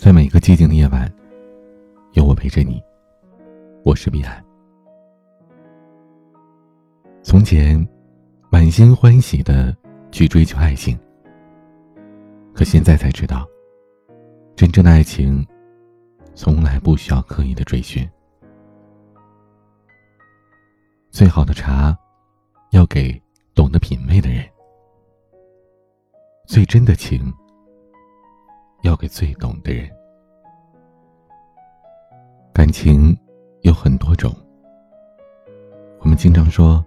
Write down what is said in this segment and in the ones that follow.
在每个寂静的夜晚，有我陪着你。我是彼岸。从前，满心欢喜的去追求爱情，可现在才知道，真正的爱情，从来不需要刻意的追寻。最好的茶，要给懂得品味的人；最真的情。要给最懂的人。感情有很多种，我们经常说，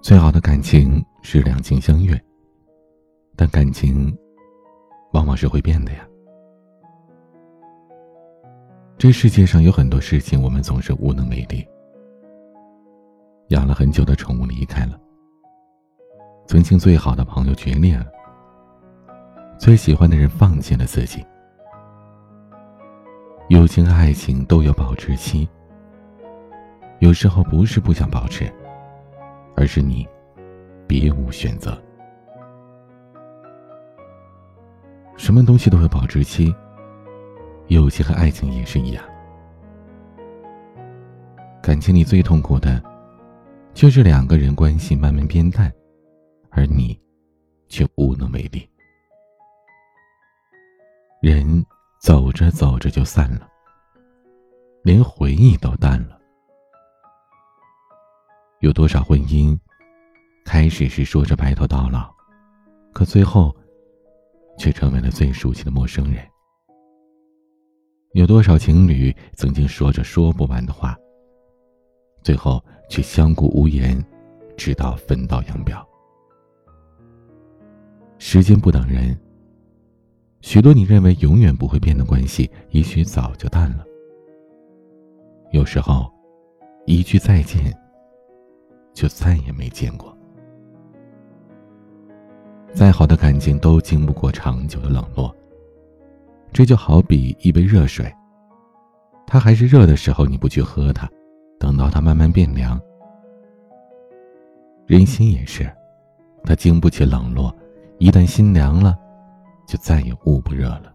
最好的感情是两情相悦。但感情，往往是会变的呀。这世界上有很多事情，我们总是无能为力。养了很久的宠物离开了，曾经最好的朋友决裂了。最喜欢的人放弃了自己，友情和爱情都有保质期。有时候不是不想保持，而是你别无选择。什么东西都有保质期，友情和爱情也是一样。感情里最痛苦的，就是两个人关系慢慢变淡，而你却无能为力。人走着走着就散了，连回忆都淡了。有多少婚姻，开始是说着白头到老，可最后，却成为了最熟悉的陌生人。有多少情侣曾经说着说不完的话，最后却相顾无言，直到分道扬镳。时间不等人。许多你认为永远不会变的关系，也许早就淡了。有时候，一句再见，就再也没见过。再好的感情都经不过长久的冷落。这就好比一杯热水，它还是热的时候，你不去喝它，等到它慢慢变凉。人心也是，它经不起冷落，一旦心凉了。就再也捂不热了。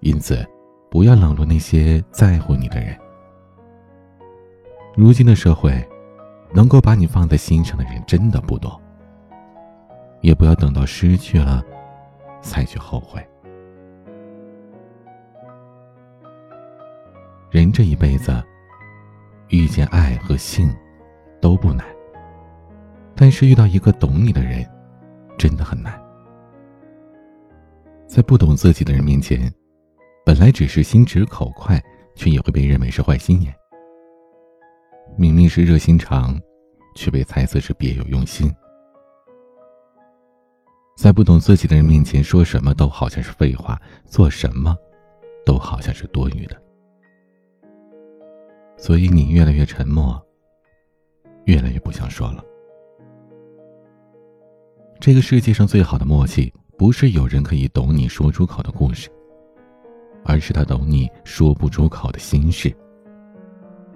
因此，不要冷落那些在乎你的人。如今的社会，能够把你放在心上的人真的不多。也不要等到失去了，才去后悔。人这一辈子，遇见爱和性都不难，但是遇到一个懂你的人，真的很难。在不懂自己的人面前，本来只是心直口快，却也会被认为是坏心眼。明明是热心肠，却被猜测是别有用心。在不懂自己的人面前，说什么都好像是废话，做什么都好像是多余的。所以你越来越沉默，越来越不想说了。这个世界上最好的默契。不是有人可以懂你说出口的故事，而是他懂你说不出口的心事。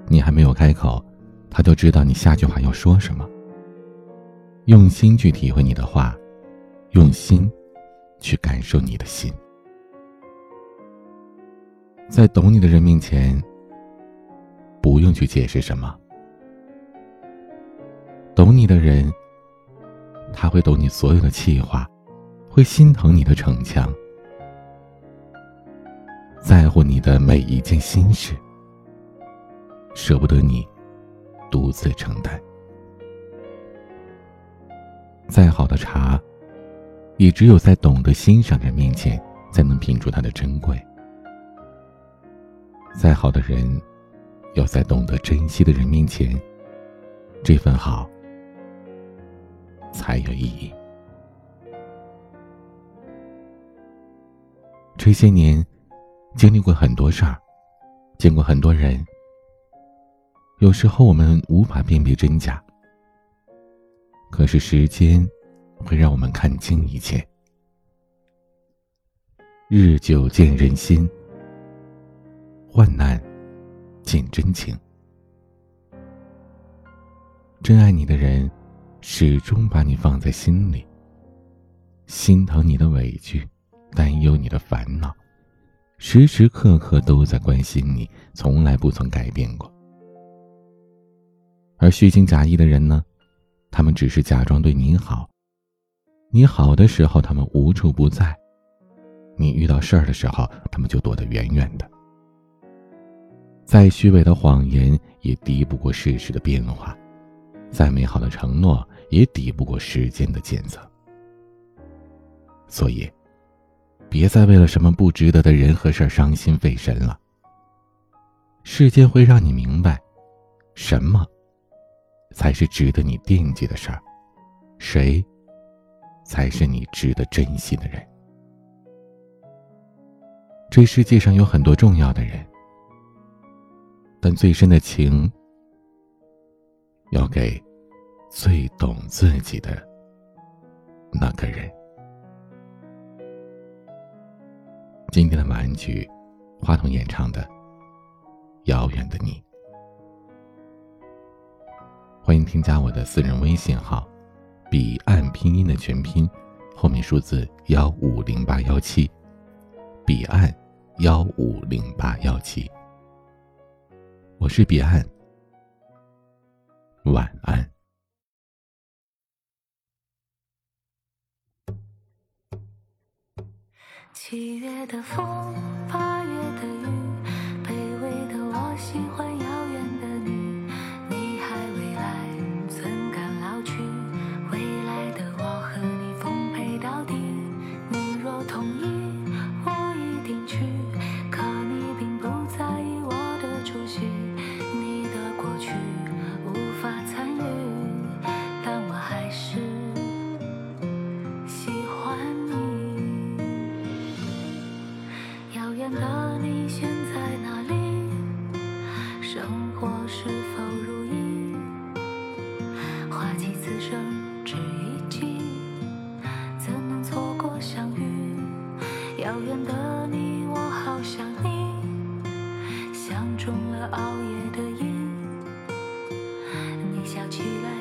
你还没有开口，他就知道你下句话要说什么。用心去体会你的话，用心去感受你的心。在懂你的人面前，不用去解释什么。懂你的人，他会懂你所有的气话。会心疼你的逞强，在乎你的每一件心事，舍不得你独自承担。再好的茶，也只有在懂得欣赏的人面前，才能品出它的珍贵。再好的人，要在懂得珍惜的人面前，这份好才有意义。这些年，经历过很多事儿，见过很多人。有时候我们无法辨别真假，可是时间会让我们看清一切。日久见人心，患难见真情。真爱你的人，始终把你放在心里，心疼你的委屈。担忧你的烦恼，时时刻刻都在关心你，从来不曾改变过。而虚情假意的人呢，他们只是假装对你好，你好的时候他们无处不在，你遇到事儿的时候他们就躲得远远的。再虚伪的谎言也敌不过世事的变化，再美好的承诺也抵不过时间的检测。所以，别再为了什么不值得的人和事伤心费神了。时间会让你明白，什么才是值得你惦记的事儿，谁才是你值得珍惜的人。这世界上有很多重要的人，但最深的情，要给最懂自己的那个人。今天的晚安曲，话筒演唱的《遥远的你》。欢迎添加我的私人微信号“彼岸拼音”的全拼，后面数字幺五零八幺七，彼岸幺五零八幺七。我是彼岸，晚安。七月的风，的你现在哪里生活是否如意？花题此生只一季怎能错过相遇？遥远的你我好想你像中了熬夜的瘾你笑起来